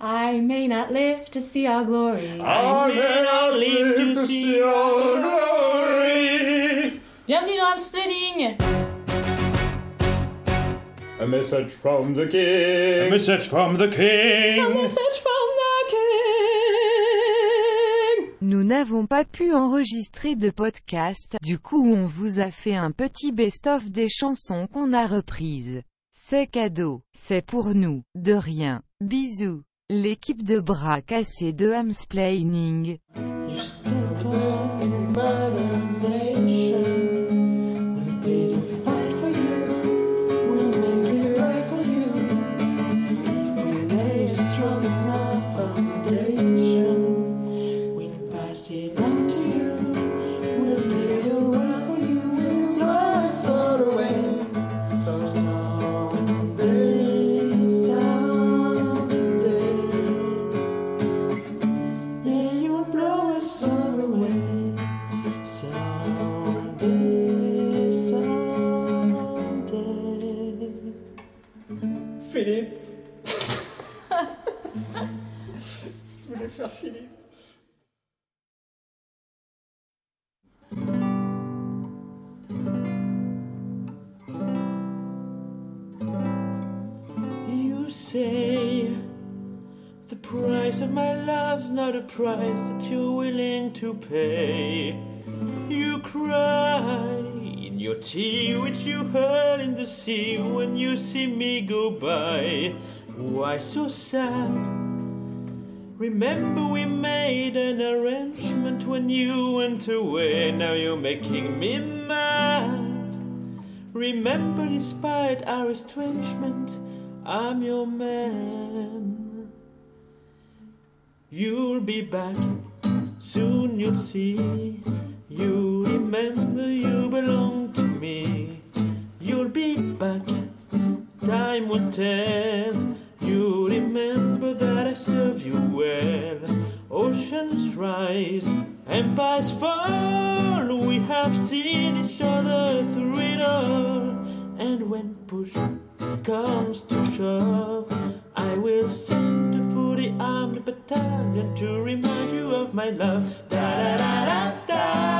I may not live to see our glory. I may not live to see our glory. Bienvenue dans I'm Splitting A message from the king. A message from the king. A message from the king Nous n'avons pas pu enregistrer de podcast, du coup on vous a fait un petit best-of des chansons qu'on a reprises. C'est cadeau, c'est pour nous, de rien. Bisous. L'équipe de bras cassés de Hamsplaining. Voulais faire Philippe. You say the price of my love's not a price that you're willing to pay. You cry in your tea, which you hurl in the sea when you see me go by. Why so sad? Remember we made an arrangement when you went away. Now you're making me mad. Remember, despite our estrangement, I'm your man. You'll be back, soon you'll see. You remember you belong to me. You'll be back, time will tell. You remember you well. Oceans rise, empires fall. We have seen each other through it all. And when push comes to shove, I will send a fully armed battalion to remind you of my love. Da da da da da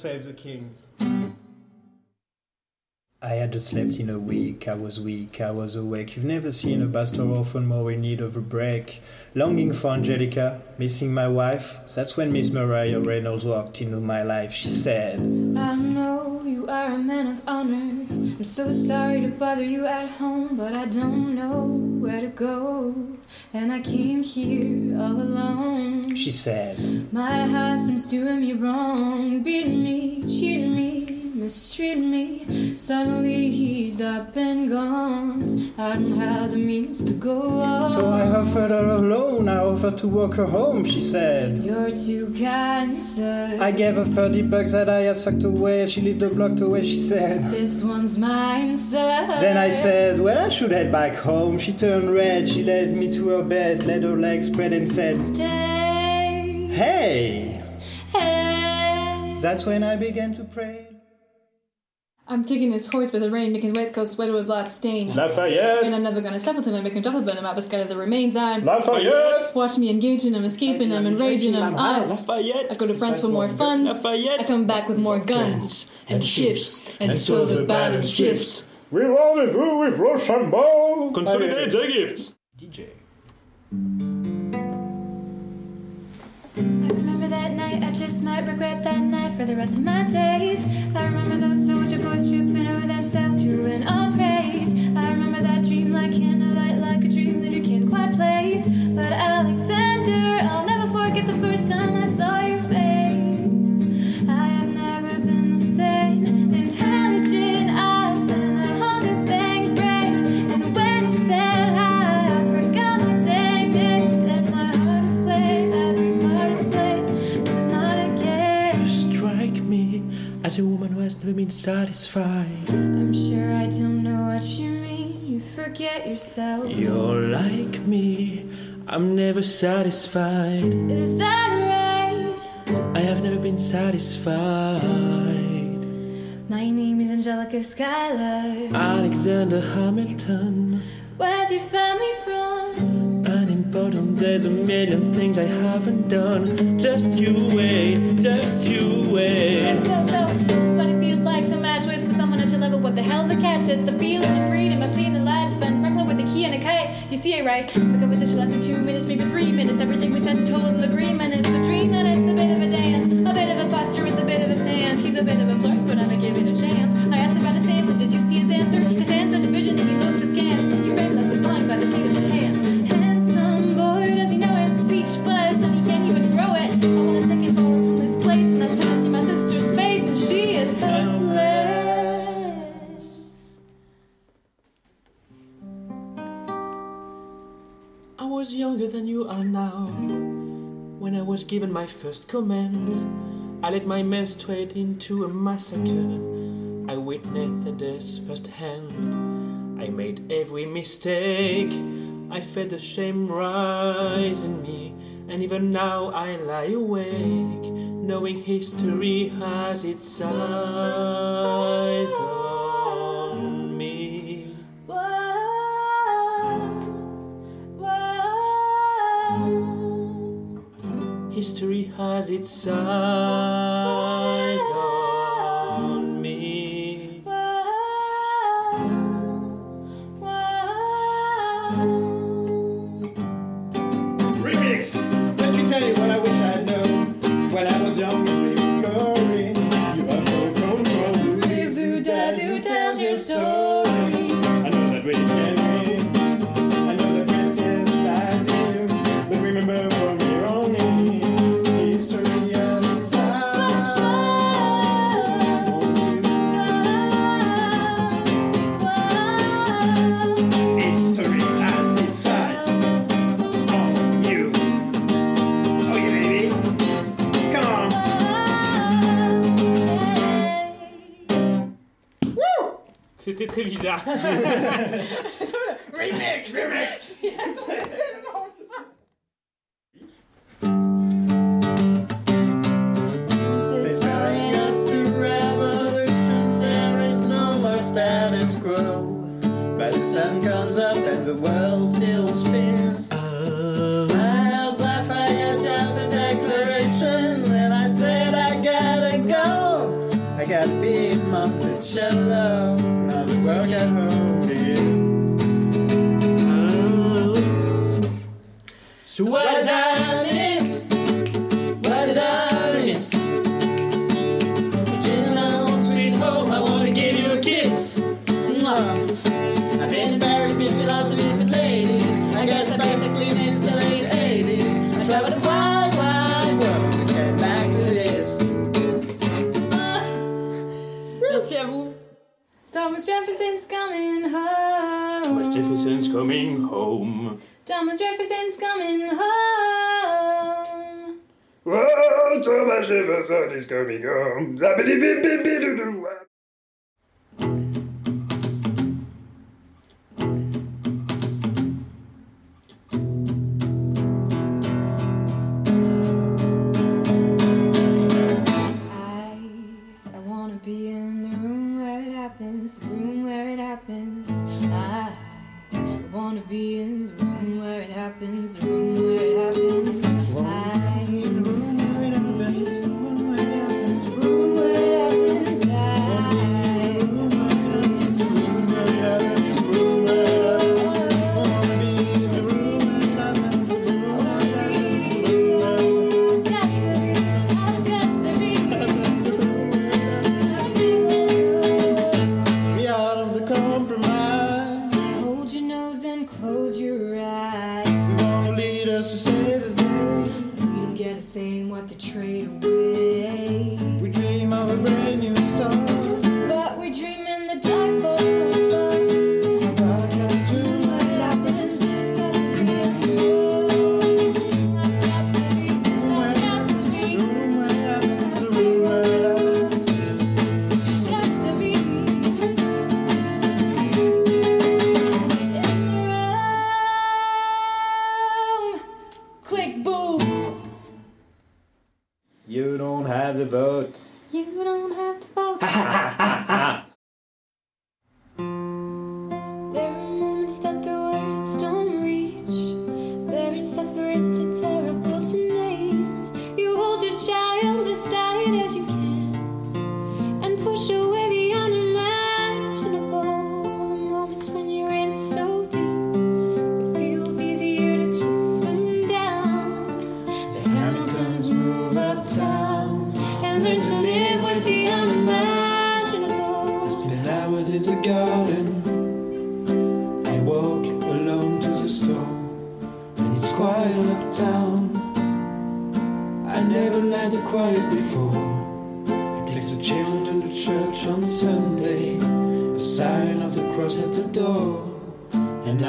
save the king. I hadn't slept in a week, I was weak, I was awake. You've never seen a bastard orphan more in need of a break. Longing for Angelica, missing my wife. That's when Miss Maria Reynolds walked into my life. She said, I know you You are a man of honor. I'm so sorry to bother you at home, but I don't know where to go. And I came here all alone. She said, My husband's doing me wrong, beating me, cheating me, mistreating me. Suddenly he's up and gone. I don't have the means to go on. So I offered her a loan, I offered to walk her home, she said. You're too kind, sir. I gave her 30 bucks that I had sucked away, she lived a block away, she said. This one's mine, sir. Then I said, Well, I should head back home. She turned red, she led me to her bed, led her legs spread, and said, Stay. Hey! Hey. That's when I began to pray. I'm taking this horse by the rein, making wet coat sweater with blood stains. And Lafayette! I'm never gonna stop until I make him drop a bun and map a scatter the remains. I'm Lafayette! watch me engaging him, escaping him, enraging him. I, I Lafayette, I go to France for more funds. Lafayette. I come back with more guns and ships, and so the balance shifts. We rendezvous with Rochambeau! Consolidated gifts. DJ. I just might regret that night for the rest of my days. I remember those soldier boys tripping over themselves to an all praise. I remember that dream like candlelight, like a dream that you can't quite place. But Alexander, I'll never forget the first time I saw satisfied. I'm sure I don't know what you mean. You forget yourself. You're like me, I'm never satisfied. Is that right? I have never been satisfied. My name is Angelica Schuyler. Alexander Hamilton, Where's your family from? unimportant. There's a million things I haven't done. Just you wait, just you wait. so, so, this What the hell's a cash? It's the feeling of freedom. I've seen the light. It's Ben Franklin with the key and a kite. You see it right. The conversation lasted two minutes, maybe three minutes. Everything we said total agreement. It's a dream and it's a bit of a dance. A bit of a posture, it's a bit of a stance. He's a bit of a flirt, but I'ma give it a chance. I asked about his family. Did you see his answer? Younger than you are now. When I was given my first command, I led my men straight into a massacre. I witnessed the death firsthand. I made every mistake. I felt the shame rise in me, and even now I lie awake, knowing history has its eyes History has its eyes is no more status quo. But the sun comes up and the world still spins. I helped Lafayette draft the declaration, then I said I gotta go. I gotta be Monticello, Thomas Jefferson's coming home. Thomas Jefferson's coming home. Thomas Jefferson's coming home. Whoa, Thomas Jefferson is coming home.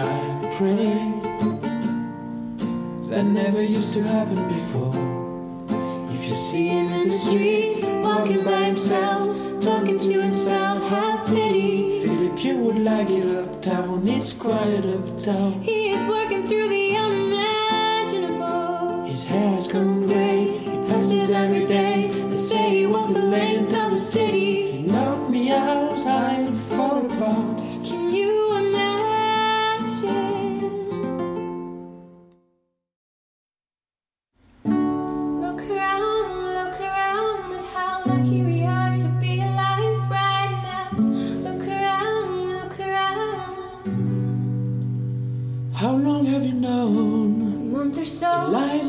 I'm pretty. That never used to happen before. If you see him in the street, walking by himself, talking to himself, have pity. Philip, you would like it uptown, it's quiet uptown. He is working through the unimaginable. His hair has gone gray, he passes every day.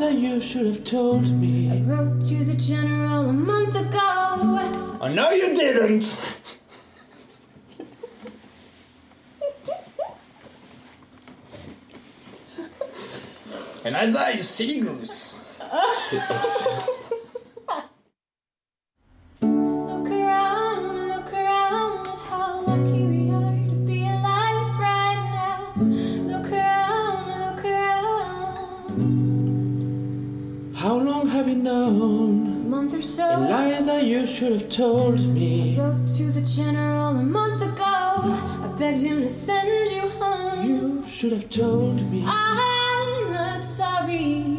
that you should have told me. I wrote to the general a month ago. I know you didn't. and as I, silly goose. have you known? A month or so. The lies that you should have told me. I wrote to the general a month ago. I begged him to send you home. You should have told me. I'm not sorry.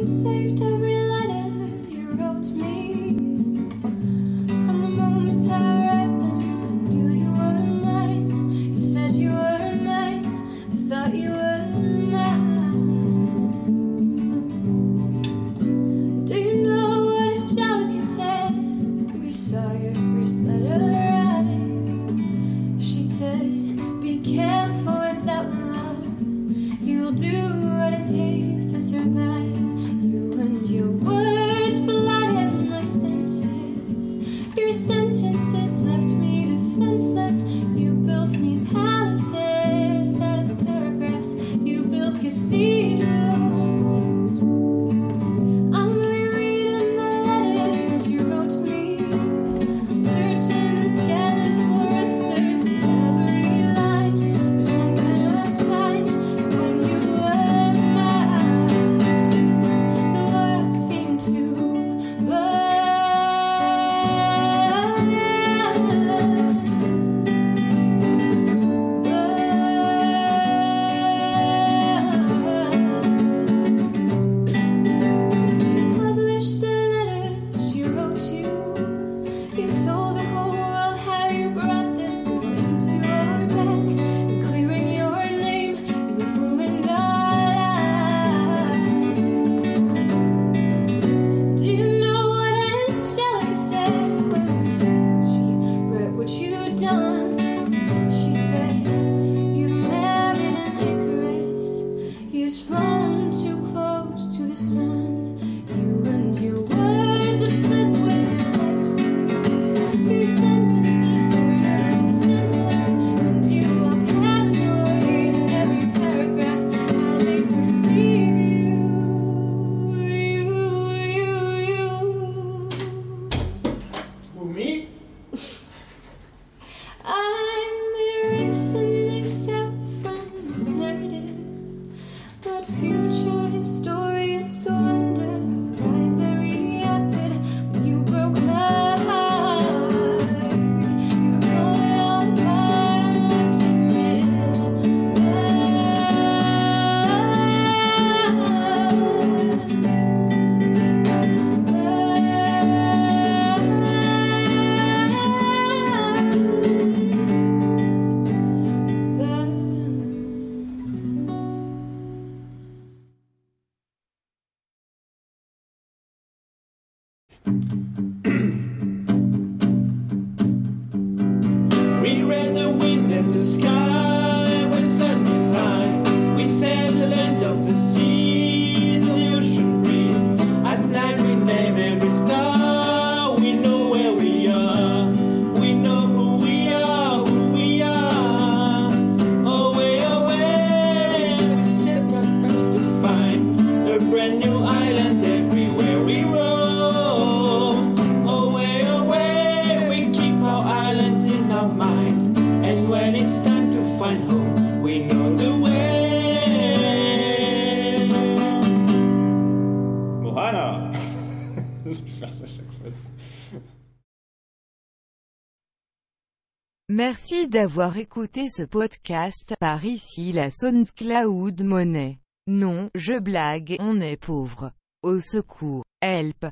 I saved every letter you wrote me. Merci d'avoir écouté ce podcast, par ici la SoundCloud Monnaie. Non, je blague, on est pauvre. Au secours, help.